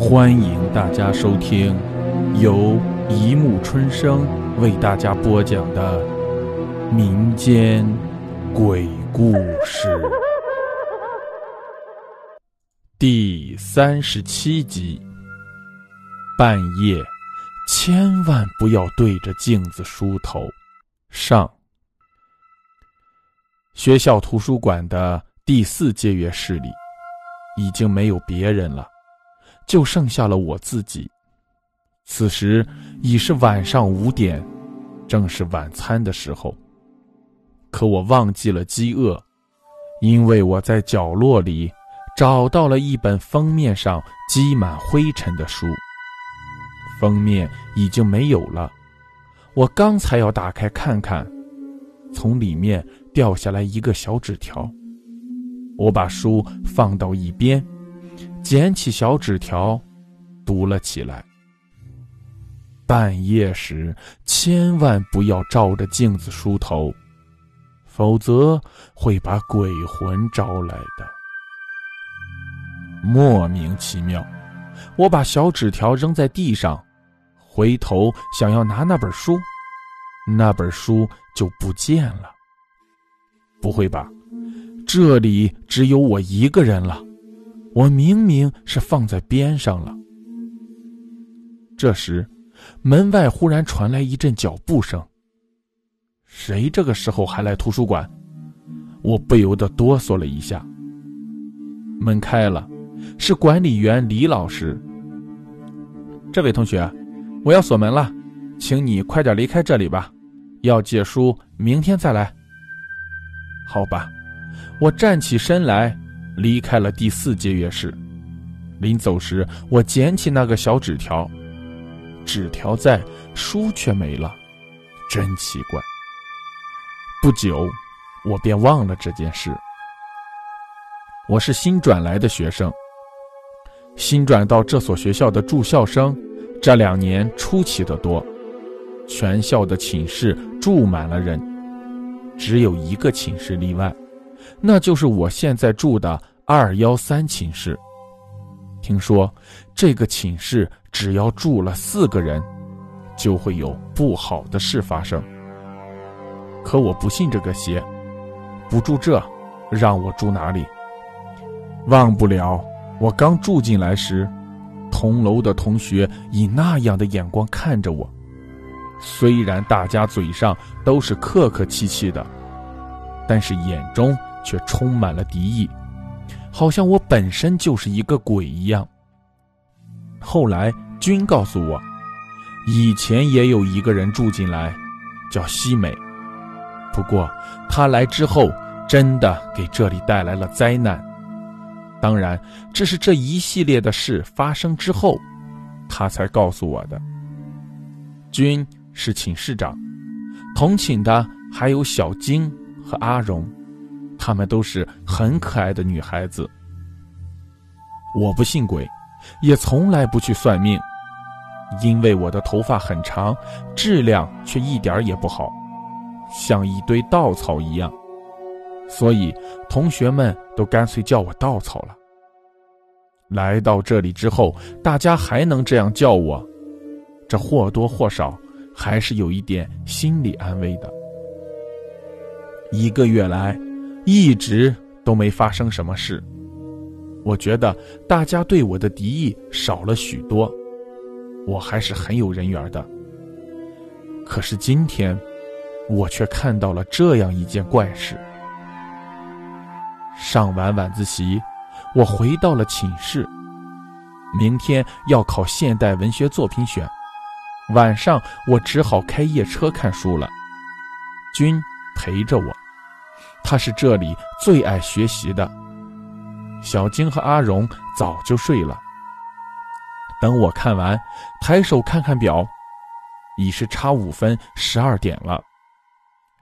欢迎大家收听由一木春生为大家播讲的民间鬼故事第三十七集。半夜千万不要对着镜子梳头。上学校图书馆的第四借阅室里，已经没有别人了。就剩下了我自己。此时已是晚上五点，正是晚餐的时候。可我忘记了饥饿，因为我在角落里找到了一本封面上积满灰尘的书。封面已经没有了，我刚才要打开看看，从里面掉下来一个小纸条。我把书放到一边。捡起小纸条，读了起来。半夜时千万不要照着镜子梳头，否则会把鬼魂招来的。莫名其妙，我把小纸条扔在地上，回头想要拿那本书，那本书就不见了。不会吧？这里只有我一个人了。我明明是放在边上了。这时，门外忽然传来一阵脚步声。谁这个时候还来图书馆？我不由得哆嗦了一下。门开了，是管理员李老师。这位同学，我要锁门了，请你快点离开这里吧。要借书，明天再来。好吧，我站起身来。离开了第四借阅室，临走时，我捡起那个小纸条，纸条在，书却没了，真奇怪。不久，我便忘了这件事。我是新转来的学生，新转到这所学校的住校生，这两年出奇的多，全校的寝室住满了人，只有一个寝室例外，那就是我现在住的。二幺三寝室，听说这个寝室只要住了四个人，就会有不好的事发生。可我不信这个邪，不住这，让我住哪里？忘不了我刚住进来时，同楼的同学以那样的眼光看着我。虽然大家嘴上都是客客气气的，但是眼中却充满了敌意。好像我本身就是一个鬼一样。后来君告诉我，以前也有一个人住进来，叫西美。不过他来之后，真的给这里带来了灾难。当然，这是这一系列的事发生之后，他才告诉我的。君是寝室长，同寝的还有小晶和阿荣。她们都是很可爱的女孩子。我不信鬼，也从来不去算命，因为我的头发很长，质量却一点也不好，像一堆稻草一样，所以同学们都干脆叫我稻草了。来到这里之后，大家还能这样叫我，这或多或少还是有一点心理安慰的。一个月来。一直都没发生什么事，我觉得大家对我的敌意少了许多，我还是很有人缘的。可是今天，我却看到了这样一件怪事。上完晚自习，我回到了寝室。明天要考现代文学作品选，晚上我只好开夜车看书了。君陪着我。他是这里最爱学习的。小晶和阿荣早就睡了。等我看完，抬手看看表，已是差五分十二点了。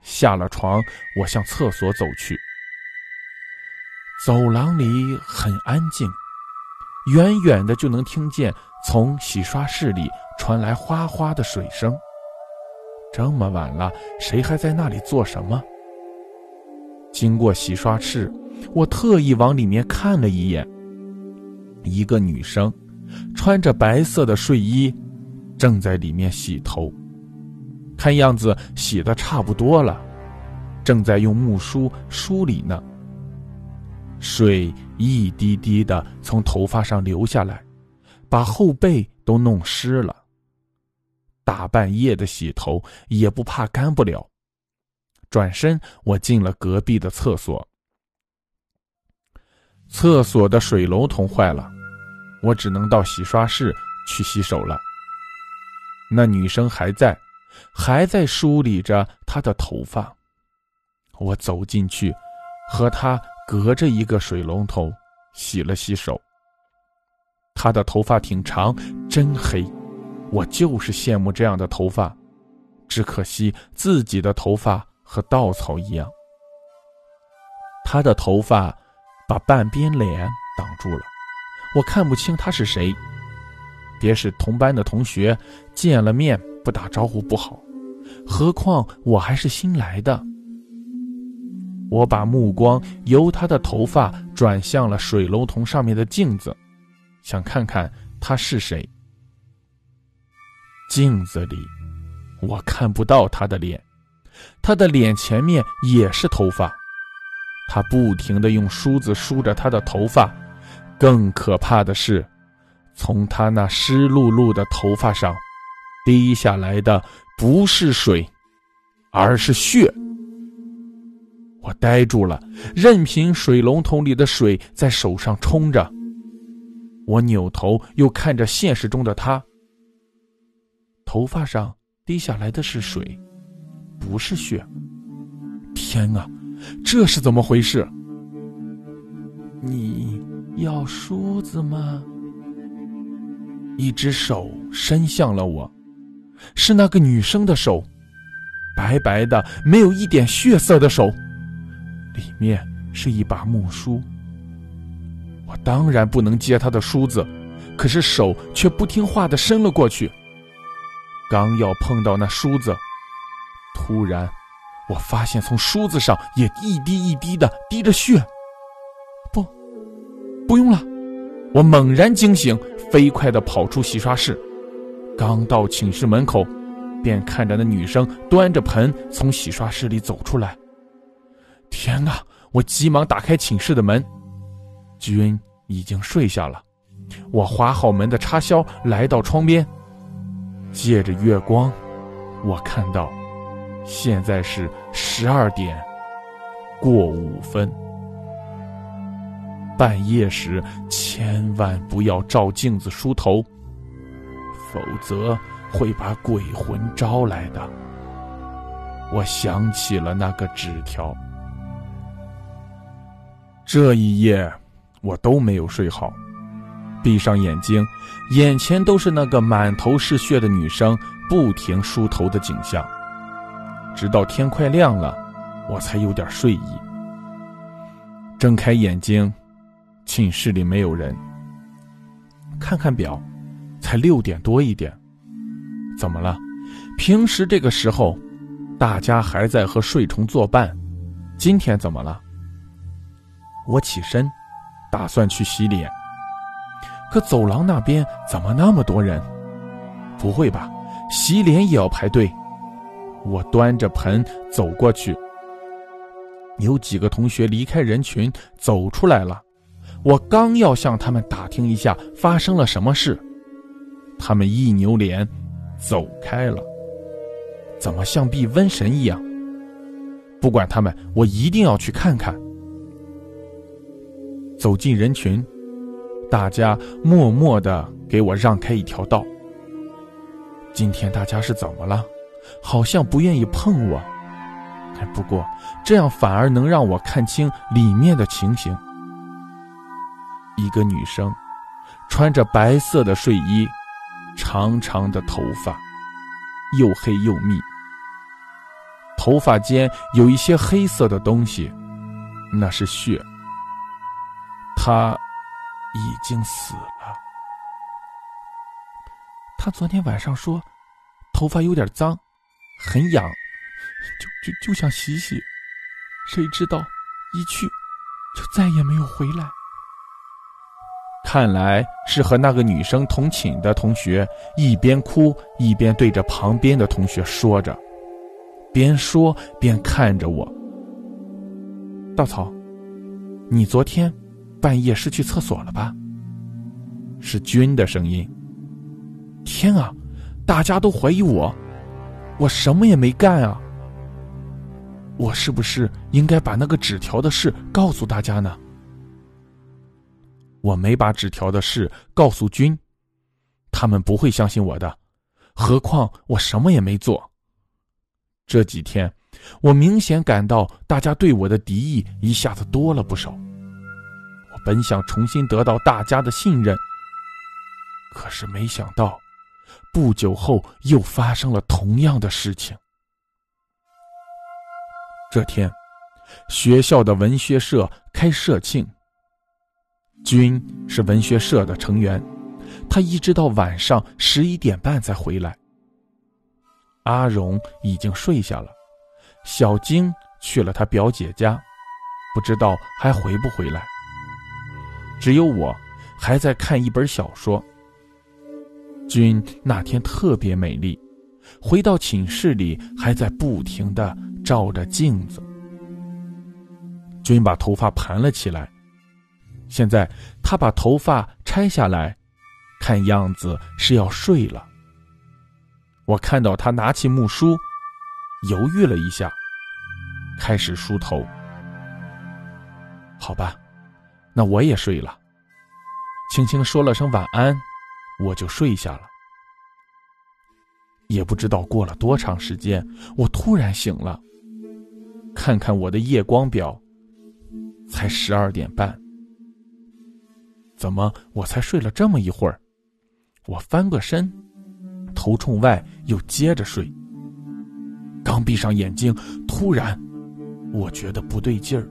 下了床，我向厕所走去。走廊里很安静，远远的就能听见从洗刷室里传来哗哗的水声。这么晚了，谁还在那里做什么？经过洗刷室，我特意往里面看了一眼。一个女生，穿着白色的睡衣，正在里面洗头，看样子洗的差不多了，正在用木梳梳理呢。水一滴滴的从头发上流下来，把后背都弄湿了。大半夜的洗头也不怕干不了。转身，我进了隔壁的厕所。厕所的水龙头坏了，我只能到洗刷室去洗手了。那女生还在，还在梳理着她的头发。我走进去，和她隔着一个水龙头洗了洗手。她的头发挺长，真黑，我就是羡慕这样的头发，只可惜自己的头发和稻草一样。他的头发。把半边脸挡住了，我看不清他是谁。别是同班的同学，见了面不打招呼不好，何况我还是新来的。我把目光由他的头发转向了水龙头上面的镜子，想看看他是谁。镜子里，我看不到他的脸，他的脸前面也是头发。他不停的用梳子梳着他的头发，更可怕的是，从他那湿漉漉的头发上滴下来的不是水，而是血。我呆住了，任凭水龙头里的水在手上冲着。我扭头又看着现实中的他，头发上滴下来的是水，不是血。天啊！这是怎么回事？你要梳子吗？一只手伸向了我，是那个女生的手，白白的，没有一点血色的手，里面是一把木梳。我当然不能接她的梳子，可是手却不听话的伸了过去，刚要碰到那梳子，突然。我发现从梳子上也一滴一滴的滴着血。不，不用了！我猛然惊醒，飞快的跑出洗刷室。刚到寝室门口，便看着那女生端着盆从洗刷室里走出来。天哪！我急忙打开寝室的门，君已经睡下了。我划好门的插销，来到窗边，借着月光，我看到。现在是十二点过五分。半夜时千万不要照镜子梳头，否则会把鬼魂招来的。我想起了那个纸条。这一夜我都没有睡好，闭上眼睛，眼前都是那个满头是血的女生不停梳头的景象。直到天快亮了，我才有点睡意。睁开眼睛，寝室里没有人。看看表，才六点多一点。怎么了？平时这个时候，大家还在和睡虫作伴，今天怎么了？我起身，打算去洗脸。可走廊那边怎么那么多人？不会吧？洗脸也要排队？我端着盆走过去，有几个同学离开人群走出来了。我刚要向他们打听一下发生了什么事，他们一扭脸走开了，怎么像避瘟神一样？不管他们，我一定要去看看。走进人群，大家默默的给我让开一条道。今天大家是怎么了？好像不愿意碰我，不过这样反而能让我看清里面的情形。一个女生，穿着白色的睡衣，长长的头发，又黑又密，头发间有一些黑色的东西，那是血。她已经死了。她昨天晚上说，头发有点脏。很痒，就就就想洗洗，谁知道一去就再也没有回来。看来是和那个女生同寝的同学一边哭一边对着旁边的同学说着，边说边看着我。稻草，你昨天半夜是去厕所了吧？是君的声音。天啊，大家都怀疑我，我什么也没干啊！我是不是应该把那个纸条的事告诉大家呢？我没把纸条的事告诉君，他们不会相信我的。何况我什么也没做。这几天，我明显感到大家对我的敌意一下子多了不少。我本想重新得到大家的信任，可是没想到，不久后又发生了同样的事情。这天，学校的文学社开社庆。君是文学社的成员，他一直到晚上十一点半才回来。阿荣已经睡下了，小晶去了他表姐家，不知道还回不回来。只有我还在看一本小说。君那天特别美丽，回到寝室里还在不停的照着镜子。君把头发盘了起来。现在他把头发拆下来，看样子是要睡了。我看到他拿起木梳，犹豫了一下，开始梳头。好吧，那我也睡了。轻轻说了声晚安，我就睡下了。也不知道过了多长时间，我突然醒了，看看我的夜光表，才十二点半。怎么？我才睡了这么一会儿，我翻个身，头冲外又接着睡。刚闭上眼睛，突然，我觉得不对劲儿。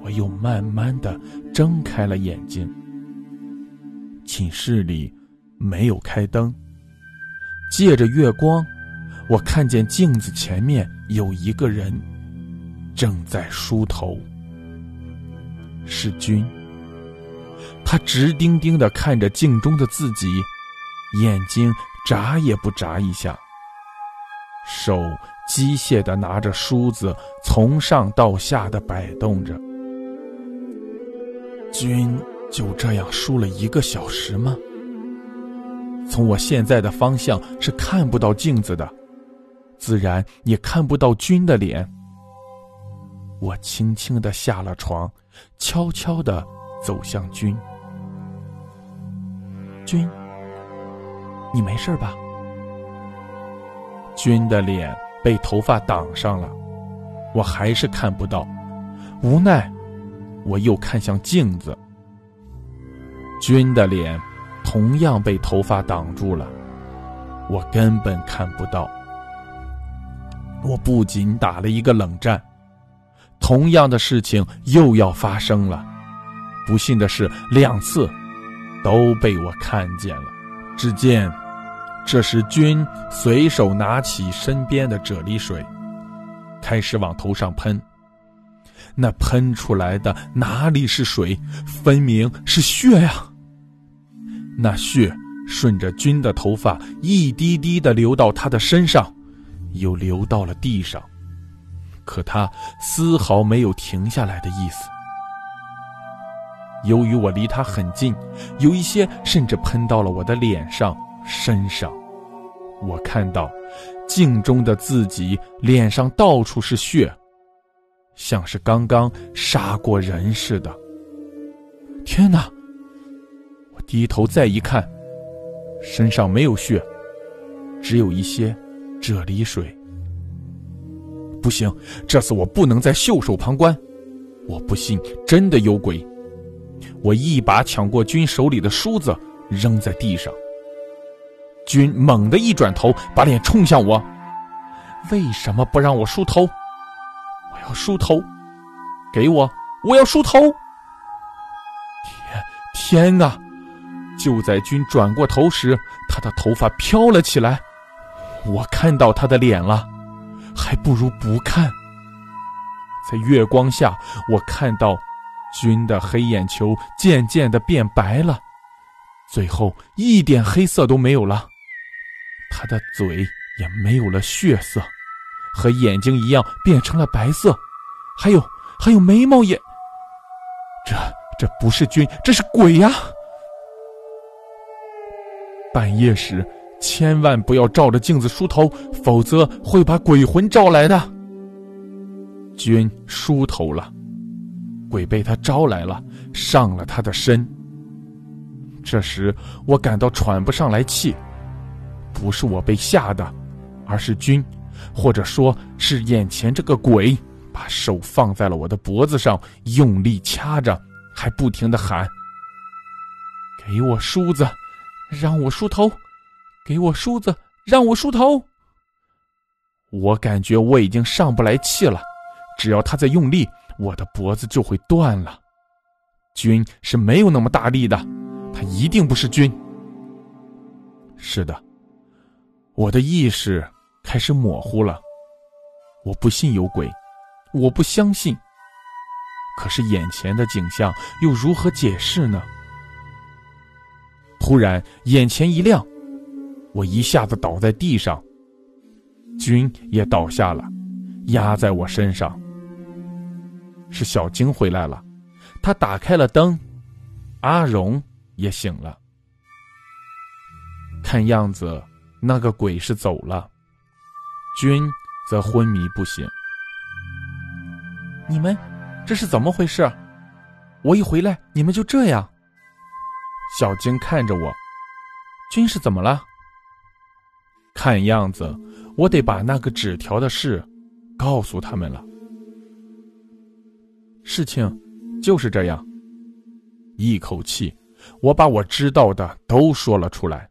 我又慢慢的睁开了眼睛。寝室里没有开灯，借着月光，我看见镜子前面有一个人正在梳头，是君。他直盯盯的看着镜中的自己，眼睛眨也不眨一下，手机械的拿着梳子从上到下的摆动着。君就这样梳了一个小时吗？从我现在的方向是看不到镜子的，自然也看不到君的脸。我轻轻的下了床，悄悄的走向君。君，你没事吧？君的脸被头发挡上了，我还是看不到。无奈，我又看向镜子。君的脸同样被头发挡住了，我根本看不到。我不仅打了一个冷战，同样的事情又要发生了。不幸的是，两次。都被我看见了。只见，这时君随手拿起身边的啫喱水，开始往头上喷。那喷出来的哪里是水，分明是血呀！那血顺着君的头发一滴滴的流到他的身上，又流到了地上，可他丝毫没有停下来的意思。由于我离他很近，有一些甚至喷到了我的脸上、身上。我看到镜中的自己脸上到处是血，像是刚刚杀过人似的。天哪！低头再一看，身上没有血，只有一些啫喱水。不行，这次我不能再袖手旁观。我不信真的有鬼。我一把抢过君手里的梳子，扔在地上。君猛地一转头，把脸冲向我：“为什么不让我梳头？我要梳头，给我！我要梳头！”天天啊！就在君转过头时，他的头发飘了起来。我看到他的脸了，还不如不看。在月光下，我看到。君的黑眼球渐渐的变白了，最后一点黑色都没有了。他的嘴也没有了血色，和眼睛一样变成了白色，还有还有眉毛也……这这不是君，这是鬼呀！半夜时千万不要照着镜子梳头，否则会把鬼魂招来的。君梳头了。鬼被他招来了，上了他的身。这时我感到喘不上来气，不是我被吓的，而是君，或者说是眼前这个鬼，把手放在了我的脖子上，用力掐着，还不停的喊：“给我梳子，让我梳头，给我梳子，让我梳头。”我感觉我已经上不来气了，只要他在用力。我的脖子就会断了。君是没有那么大力的，他一定不是君。是的，我的意识开始模糊了。我不信有鬼，我不相信。可是眼前的景象又如何解释呢？突然眼前一亮，我一下子倒在地上，君也倒下了，压在我身上。是小晶回来了，他打开了灯，阿荣也醒了。看样子那个鬼是走了，君则昏迷不醒。你们这是怎么回事？我一回来你们就这样。小晶看着我，军师怎么了？看样子我得把那个纸条的事告诉他们了。事情就是这样。一口气，我把我知道的都说了出来。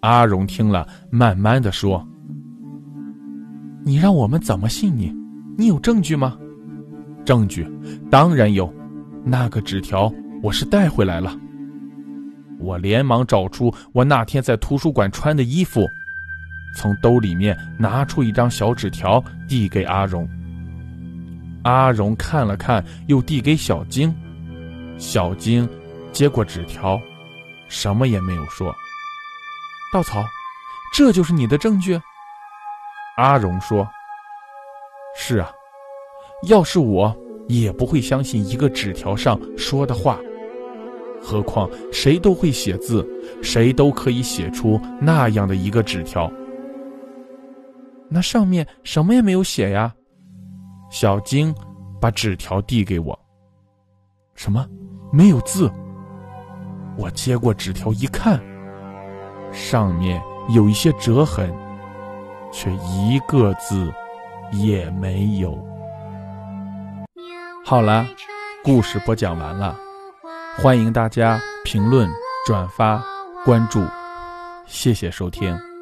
阿荣听了，慢慢的说：“你让我们怎么信你？你有证据吗？”“证据当然有，那个纸条我是带回来了。”我连忙找出我那天在图书馆穿的衣服，从兜里面拿出一张小纸条，递给阿荣。阿荣看了看，又递给小晶。小晶接过纸条，什么也没有说。稻草，这就是你的证据？阿荣说：“是啊，要是我，也不会相信一个纸条上说的话。何况谁都会写字，谁都可以写出那样的一个纸条。那上面什么也没有写呀。”小晶把纸条递给我。什么？没有字？我接过纸条一看，上面有一些折痕，却一个字也没有。好了，故事播讲完了，欢迎大家评论、转发、关注，谢谢收听。